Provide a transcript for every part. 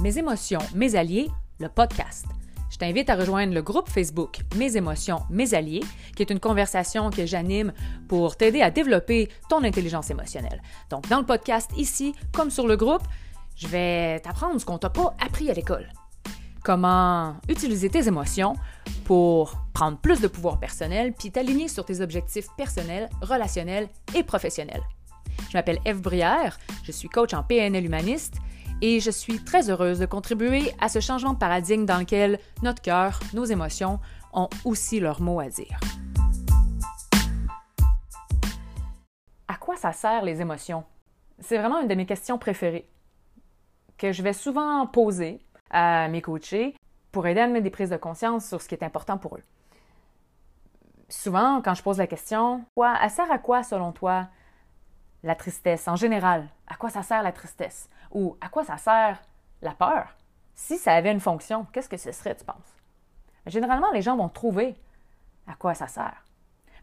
Mes émotions, mes alliés, le podcast. Je t'invite à rejoindre le groupe Facebook Mes émotions, mes alliés, qui est une conversation que j'anime pour t'aider à développer ton intelligence émotionnelle. Donc, dans le podcast ici, comme sur le groupe, je vais t'apprendre ce qu'on t'a pas appris à l'école. Comment utiliser tes émotions pour prendre plus de pouvoir personnel puis t'aligner sur tes objectifs personnels, relationnels et professionnels. Je m'appelle Eve Brière, je suis coach en PNL humaniste et je suis très heureuse de contribuer à ce changement de paradigme dans lequel notre cœur, nos émotions ont aussi leur mot à dire. À quoi ça sert les émotions? C'est vraiment une de mes questions préférées que je vais souvent poser à mes coachés pour aider à mettre des prises de conscience sur ce qui est important pour eux. Souvent, quand je pose la question, quoi, elle sert à quoi selon toi la tristesse en général? À quoi ça sert la tristesse? Ou à quoi ça sert la peur? Si ça avait une fonction, qu'est-ce que ce serait, tu penses? Généralement, les gens vont trouver à quoi ça sert.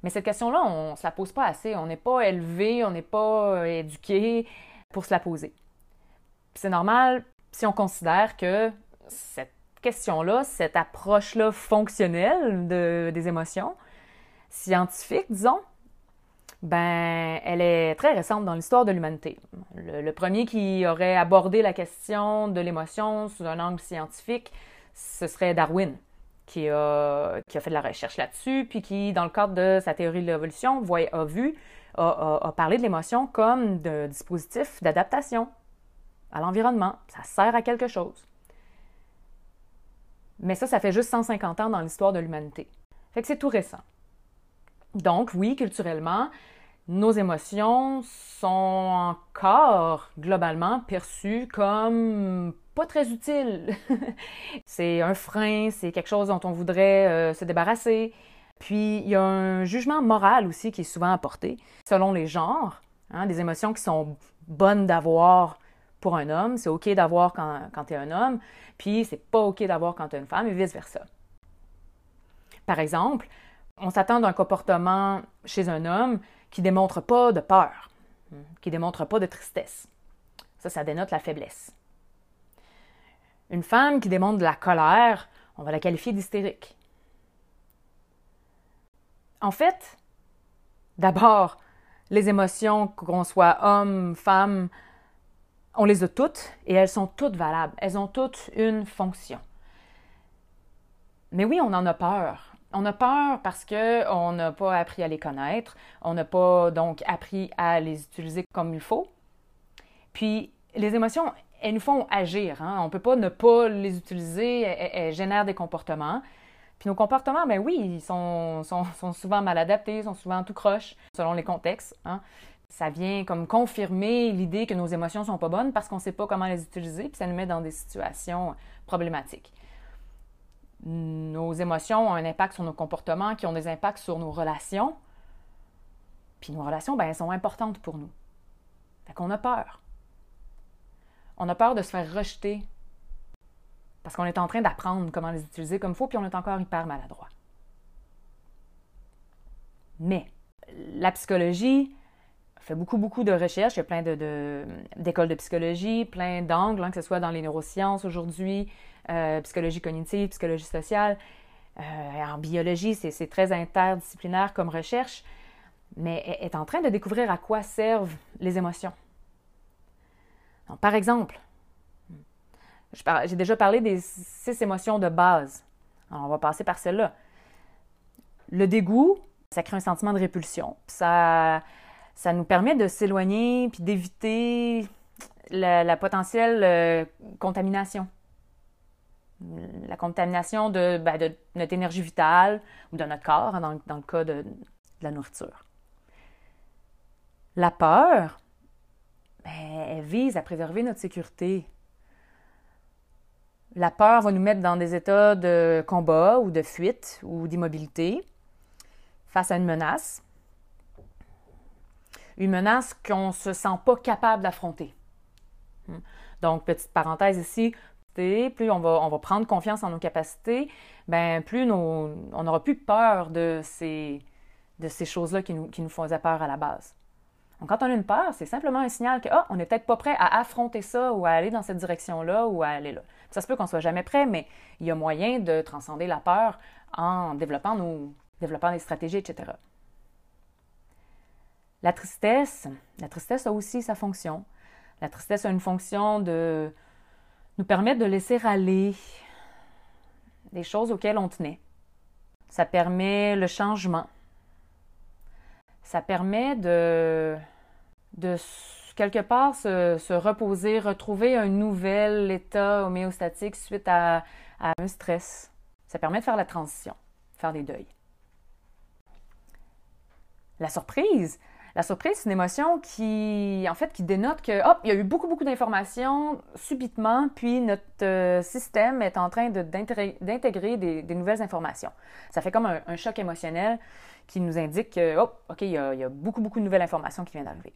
Mais cette question-là, on ne se la pose pas assez. On n'est pas élevé, on n'est pas euh, éduqué pour se la poser. C'est normal si on considère que cette question-là, cette approche-là fonctionnelle des émotions, scientifique, disons, ben, elle est très récente dans l'histoire de l'humanité. Le, premier qui aurait abordé la question de l'émotion sous un angle scientifique, ce serait Darwin, qui a, fait de la recherche là-dessus, puis qui, dans le cadre de sa théorie de l'évolution, a vu, a, a parlé de l'émotion comme de dispositif d'adaptation à l'environnement. Ça sert à quelque chose. Mais ça, ça fait juste 150 ans dans l'histoire de l'humanité. Fait que c'est tout récent. Donc, oui, culturellement, nos émotions sont encore globalement perçues comme pas très utiles. c'est un frein, c'est quelque chose dont on voudrait euh, se débarrasser. Puis, il y a un jugement moral aussi qui est souvent apporté selon les genres. Hein, des émotions qui sont bonnes d'avoir pour un homme, c'est OK d'avoir quand, quand tu es un homme, puis c'est pas OK d'avoir quand tu es une femme, et vice-versa. Par exemple, on s'attend d'un comportement chez un homme qui démontre pas de peur, qui démontre pas de tristesse. Ça, ça dénote la faiblesse. Une femme qui démontre de la colère, on va la qualifier d'hystérique. En fait, d'abord, les émotions, qu'on soit homme, femme, on les a toutes et elles sont toutes valables. Elles ont toutes une fonction. Mais oui, on en a peur. On a peur parce qu'on n'a pas appris à les connaître, on n'a pas donc appris à les utiliser comme il faut. Puis les émotions, elles nous font agir. Hein? On ne peut pas ne pas les utiliser, elles, génèrent des comportements. Puis nos comportements, ben oui, ils sont, souvent mal adaptés, sont souvent tout croche, selon les contextes. Hein? Ça vient comme confirmer l'idée que nos émotions sont pas bonnes parce qu'on ne sait pas comment les utiliser, puis ça nous met dans des situations problématiques nos émotions ont un impact sur nos comportements, qui ont des impacts sur nos relations. Puis nos relations, ben, elles sont importantes pour nous. Fait qu'on a peur. On a peur de se faire rejeter parce qu'on est en train d'apprendre comment les utiliser comme il faut, puis on est encore hyper maladroit. Mais la psychologie fait beaucoup, beaucoup de recherches. Il y a plein d'écoles de, psychologie, plein d'angles, hein, que ce soit dans les neurosciences aujourd'hui, euh, psychologie cognitive, psychologie sociale. Euh, en biologie, c'est très interdisciplinaire comme recherche, mais est en train de découvrir à quoi servent les émotions. par exemple, j'ai déjà parlé des six émotions de base. on va passer par celle-là. Le dégoût, ça crée un sentiment de répulsion. Ça, ça nous permet de s'éloigner puis d'éviter la, potentielle euh, contamination la contamination ben, de, notre énergie vitale ou de notre corps, hein, dans, le cas de, la nourriture. La peur, ben, elle vise à préserver notre sécurité. La peur va nous mettre dans des états de combat ou de fuite ou d'immobilité face à une menace. Une menace qu'on ne se sent pas capable d'affronter. Donc, petite parenthèse ici, plus on va, prendre confiance en nos capacités, ben plus on n'aura plus peur de ces, choses-là qui nous, qui nous faisaient peur à la base. Donc, quand on a une peur, c'est simplement un signal que, ah, on n'est peut-être pas prêt à affronter ça ou à aller dans cette direction-là ou à aller là. Ça se peut qu'on soit jamais prêt, mais il y a moyen de transcender la peur en développant, nos, développant des stratégies, etc. La tristesse, la tristesse a aussi sa fonction. La tristesse a une fonction de nous permettre de laisser aller des choses auxquelles on tenait. Ça permet le changement. Ça permet de, quelque part se, reposer, retrouver un nouvel état homéostatique suite à un stress. Ça permet de faire la transition, faire des deuils. La surprise, la surprise, c'est une émotion qui, en fait, qui dénote que, hop, il y a eu beaucoup, beaucoup d'informations subitement, puis notre euh, système est en train d'intégrer des, nouvelles informations. Ça fait comme un, choc émotionnel qui nous indique que, hop, OK, il y, a, beaucoup, beaucoup de nouvelles informations qui viennent d'arriver.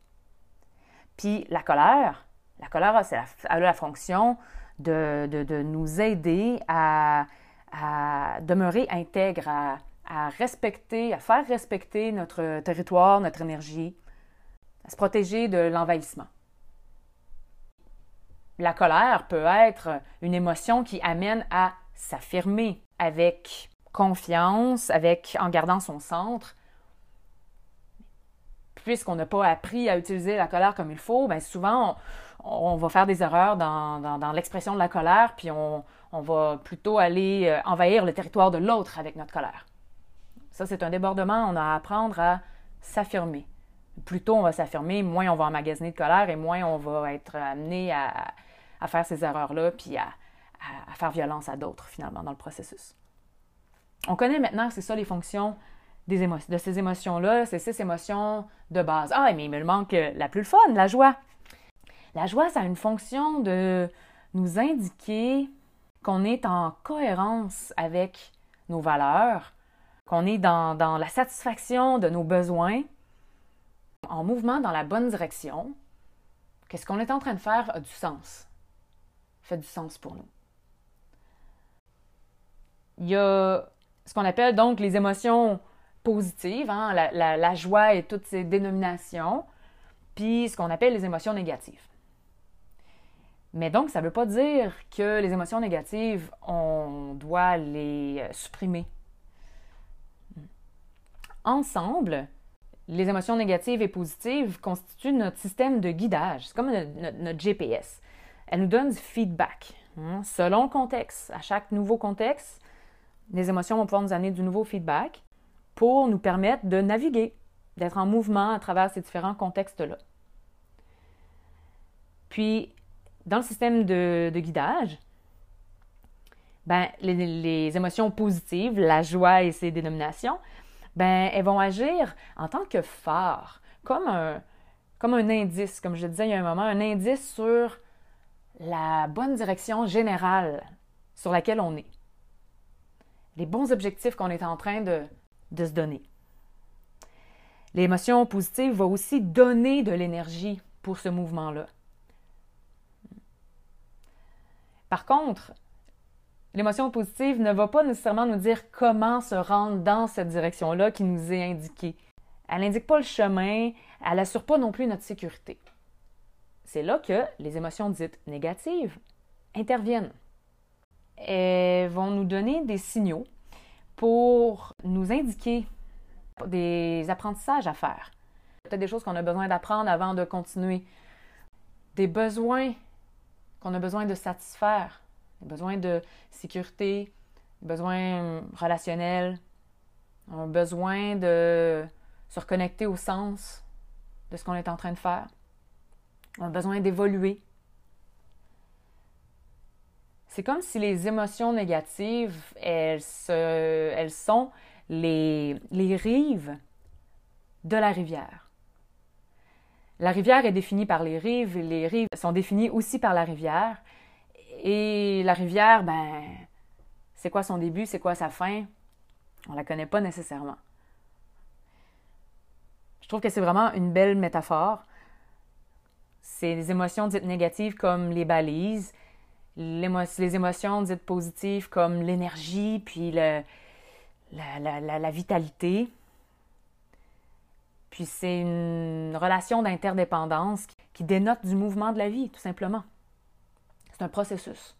Puis la colère, la colère, a la fonction de, nous aider à, à demeurer intègre, à, à respecter, à faire respecter notre territoire, notre énergie, à se protéger de l'envahissement. La colère peut être une émotion qui amène à s'affirmer avec confiance, avec en gardant son centre. Puisqu'on n'a pas appris à utiliser la colère comme il faut, bien souvent on, va faire des erreurs dans, l'expression de la colère, puis on va plutôt aller euh, envahir le territoire de l'autre avec notre colère. Ça, c'est un débordement. On a à apprendre à s'affirmer. Plus tôt on va s'affirmer, moins on va emmagasiner de colère et moins on va être amené à, faire ces erreurs-là, puis à, faire violence à d'autres, finalement, dans le processus. On connaît maintenant, c'est ça les fonctions de ces émotions-là, c'est ces émotions de base. Ah, mais il me manque la plus fun, la joie. La joie, ça a une fonction de nous indiquer qu'on est en cohérence avec nos valeurs, qu'on est dans, la satisfaction de nos besoins, en mouvement dans la bonne direction, que ce qu'on est en train de faire a du sens, fait du sens pour nous. Il y a ce qu'on appelle donc les émotions positives, hein, la, la, joie et toutes ces dénominations, puis ce qu'on appelle les émotions négatives. Mais donc, ça ne veut pas dire que les émotions négatives, on doit les supprimer ensemble, les émotions négatives et positives constituent notre système de guidage. C'est comme notre, GPS. Elle nous donne du feedback. Hein. Selon le contexte, à chaque nouveau contexte, les émotions vont pouvoir nous amener du nouveau feedback pour nous permettre de naviguer, d'être en mouvement à travers ces différents contextes-là. Puis, dans le système de, guidage, ben, les, les, émotions positives, la joie et ses dénominations, ben, elles vont agir en tant que phare, comme un, comme un indice, comme je disais il y a un moment, un indice sur la bonne direction générale sur laquelle on est. Les bons objectifs qu'on est en train de, de se donner. L'émotion positive va aussi donner de l'énergie pour ce mouvement-là. Par contre, L'émotion positive ne va pas nécessairement nous dire comment se rendre dans cette direction-là qui nous est indiquée. Elle n'indique pas le chemin, elle n'assure pas non plus notre sécurité. C'est là que les émotions dites négatives interviennent. Elles vont nous donner des signaux pour nous indiquer des apprentissages à faire. Peut-être des choses qu'on a besoin d'apprendre avant de continuer. Des besoins qu'on a besoin de satisfaire des besoins de sécurité, des besoins relationnels, un besoin de se reconnecter au sens de ce qu'on est en train de faire, un besoin d'évoluer. C'est comme si les émotions négatives, elles, elles sont les, les rives de la rivière. La rivière est définie par les rives les rives sont définies aussi par la rivière. Et la rivière, ben, c'est quoi son début, c'est quoi sa fin? On la connaît pas nécessairement. Je trouve que c'est vraiment une belle métaphore. C'est les émotions dites négatives comme les balises, les émotions dites positives comme l'énergie, puis la, la, vitalité. Puis c'est une relation d'interdépendance qui dénote du mouvement de la vie, tout simplement. C'est un processus.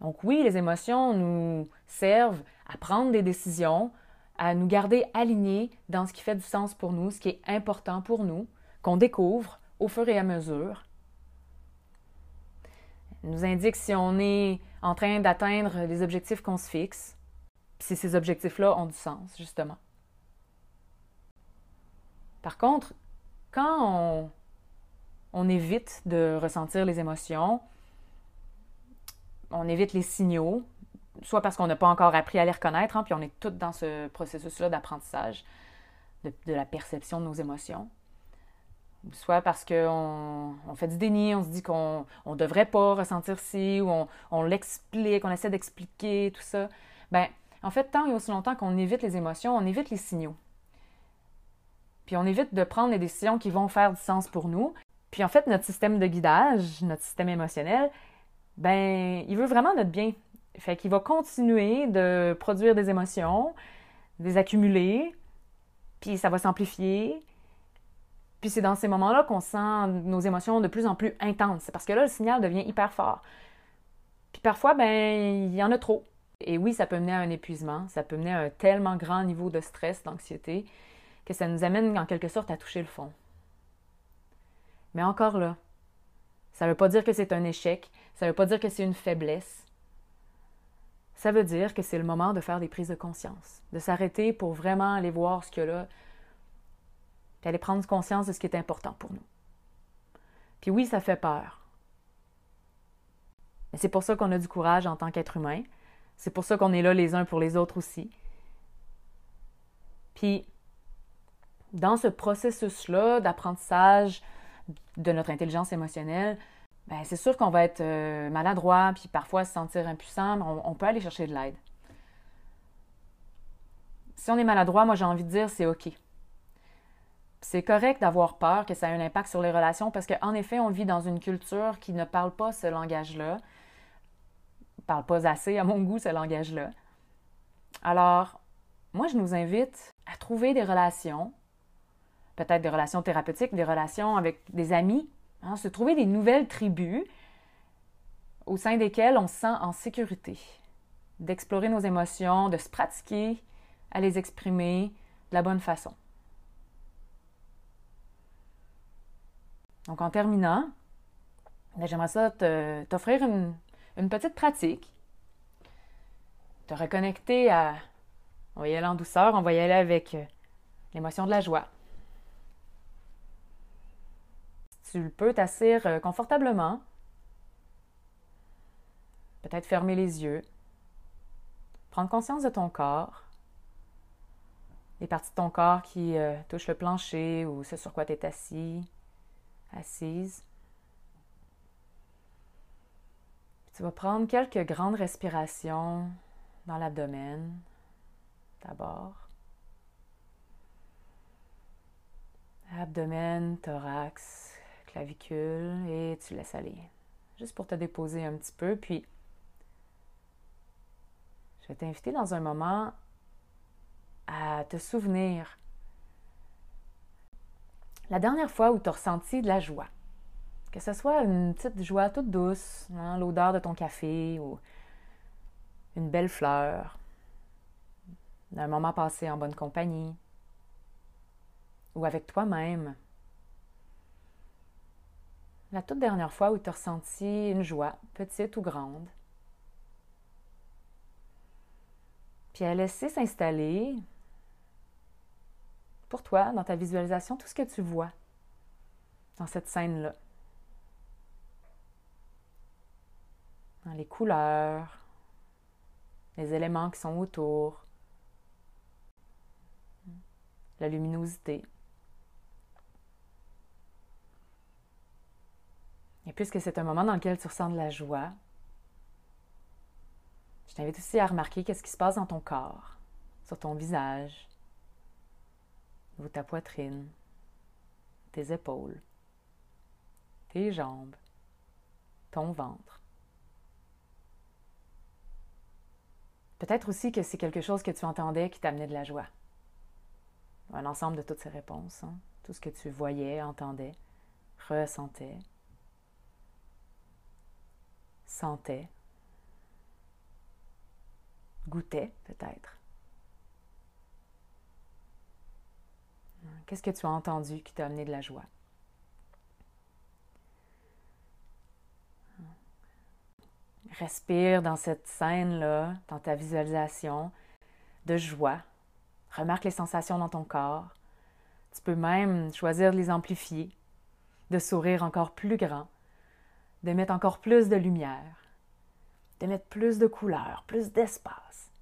Donc oui, les émotions nous servent à prendre des décisions, à nous garder alignés dans ce qui fait du sens pour nous, ce qui est important pour nous, qu'on découvre au fur et à mesure. Elle nous indique si on est en train d'atteindre les objectifs qu'on se fixe, si ces objectifs-là ont du sens, justement. Par contre, quand on, on évite de ressentir les émotions, on évite les signaux, soit parce qu'on n'a pas encore appris à les reconnaître, hein, puis on est tout dans ce processus-là d'apprentissage de, la perception de nos émotions. Soit parce qu'on on fait du déni, on se dit qu'on ne devrait pas ressentir ci, ou on, on l'explique, on essaie d'expliquer, tout ça. Ben, en fait, tant et aussi longtemps qu'on évite les émotions, on évite les signaux. Puis on évite de prendre des décisions qui vont faire du sens pour nous. Puis en fait, notre système de guidage, notre système émotionnel, ben, il veut vraiment notre bien. Fait qu'il va continuer de produire des émotions, des accumuler, puis ça va s'amplifier. Puis c'est dans ces moments-là qu'on sent nos émotions de plus en plus intenses. C'est parce que là, le signal devient hyper fort. Puis parfois, ben, il y en a trop. Et oui, ça peut mener à un épuisement, ça peut mener à un tellement grand niveau de stress, d'anxiété, que ça nous amène en quelque sorte à toucher le fond. Mais encore là, ça ne veut pas dire que c'est un échec, ça ne veut pas dire que c'est une faiblesse. Ça veut dire que c'est le moment de faire des prises de conscience, de s'arrêter pour vraiment aller voir ce qu'il y a là, puis aller prendre conscience de ce qui est important pour nous. Puis oui, ça fait peur. Mais c'est pour ça qu'on a du courage en tant qu'être humain. C'est pour ça qu'on est là les uns pour les autres aussi. Puis, dans ce processus-là d'apprentissage, de notre intelligence émotionnelle, ben, c'est sûr qu'on va être euh, maladroit, puis parfois se sentir impuissant, on, on peut aller chercher de l'aide. Si on est maladroit, moi j'ai envie de dire c'est OK. C'est correct d'avoir peur que ça ait un impact sur les relations parce qu'en effet, on vit dans une culture qui ne parle pas ce langage-là, parle pas assez à mon goût ce langage-là. Alors, moi je nous invite à trouver des relations peut-être des relations thérapeutiques, des relations avec des amis, hein, se trouver des nouvelles tribus au sein desquelles on se sent en sécurité, d'explorer nos émotions, de se pratiquer à les exprimer de la bonne façon. Donc en terminant, ben, j'aimerais ça t'offrir une, une petite pratique, te reconnecter à... On va y aller en douceur, on va y aller avec euh, l'émotion de la joie. Tu peux t'asseoir euh, confortablement, peut-être fermer les yeux, prendre conscience de ton corps, les parties de ton corps qui euh, touchent le plancher ou ce sur quoi tu es assis, assise. tu vas prendre quelques grandes respirations dans l'abdomen d'abord. Abdomen, thorax, clavicule et tu laisses aller. Juste pour te déposer un petit peu. Puis, je vais t'inviter dans un moment à te souvenir la dernière fois où tu as ressenti de la joie. Que ce soit une petite joie toute douce, hein, l'odeur de ton café ou une belle fleur, un moment passé en bonne compagnie ou avec toi-même. La toute dernière fois où tu as ressenti une joie, petite ou grande. Puis à laisser s'installer pour toi, dans ta visualisation, tout ce que tu vois dans cette scène-là. Dans les couleurs, les éléments qui sont autour, la luminosité. Et puisque c'est un moment dans lequel tu ressens de la joie, je t'invite aussi à remarquer qu'est-ce qui se passe dans ton corps, sur ton visage, ou ta poitrine, tes épaules, tes jambes, ton ventre. Peut-être aussi que c'est quelque chose que tu entendais qui t'amenait de la joie. un ensemble de toutes ces réponses, hein. tout ce que tu voyais, entendais, ressentais, sentais, goûtais peut-être. Qu'est-ce que tu as entendu qui t'a amené de la joie? Respire dans cette scène-là, dans ta visualisation de joie. Remarque les sensations dans ton corps. Tu peux même choisir de les amplifier, de sourire encore plus grand, de mettre encore plus de lumière, de mettre plus de couleurs, plus d'espace.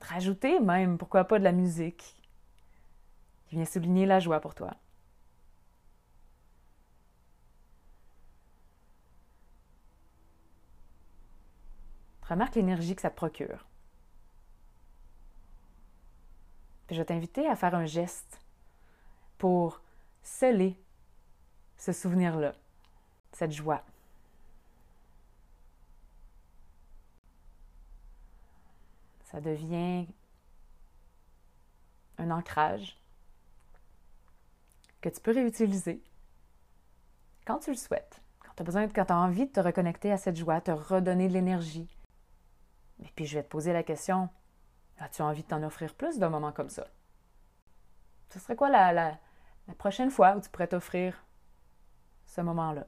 Rajouter même, pourquoi pas, de la musique qui vient souligner la joie pour toi. Remarque l'énergie que ça te procure. je vais t'inviter à faire un geste pour sceller ce souvenir-là, cette joie. Ça devient un ancrage que tu peux réutiliser quand tu le souhaites, quand tu as besoin, quand envie de te reconnecter à cette joie, te redonner de l'énergie, et puis je vais te poser la question, as-tu envie de t'en offrir plus d'un moment comme ça? Ce serait quoi la, prochaine fois où tu pourrais t'offrir ce moment-là?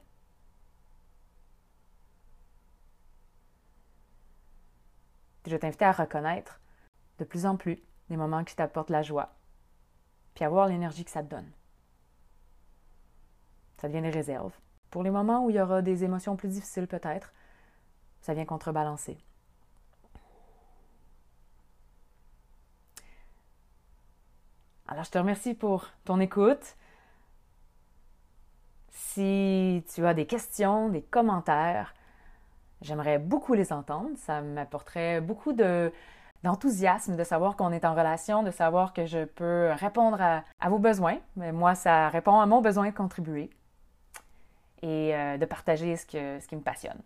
Je vais t'inviter à reconnaître de plus en plus les moments qui t'apportent la joie, puis à voir l'énergie que ça te donne. Ça devient des réserves. Pour les moments où il y aura des émotions plus difficiles peut-être, ça vient contrebalancer. Alors, je te remercie pour ton écoute. Si tu as des questions, des commentaires, j'aimerais beaucoup les entendre. Ça m'apporterait beaucoup de, d'enthousiasme de savoir qu'on est en relation, de savoir que je peux répondre à, vos besoins. Mais moi, ça répond à mon besoin de contribuer et euh, de partager ce qui me passionne.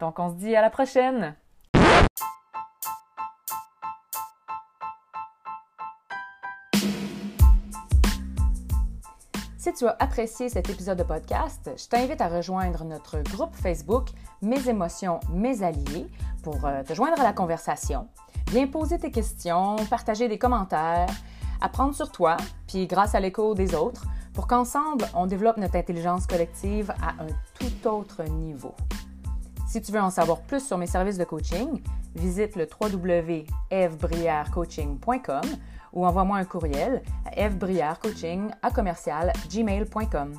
Donc, on se dit à la prochaine! Si tu as apprécié cet épisode de podcast, je t'invite à rejoindre notre groupe Facebook Mes émotions, mes alliés pour euh, te joindre à la conversation. Viens poser tes questions, partager des commentaires, apprendre sur toi, puis grâce à l'écho des autres, pour qu'ensemble, on développe notre intelligence collective à un tout autre niveau. Si tu veux en savoir plus sur mes services de coaching, visite le www.evbrièrecoaching.com ou envoie-moi un courriel à gmail.com.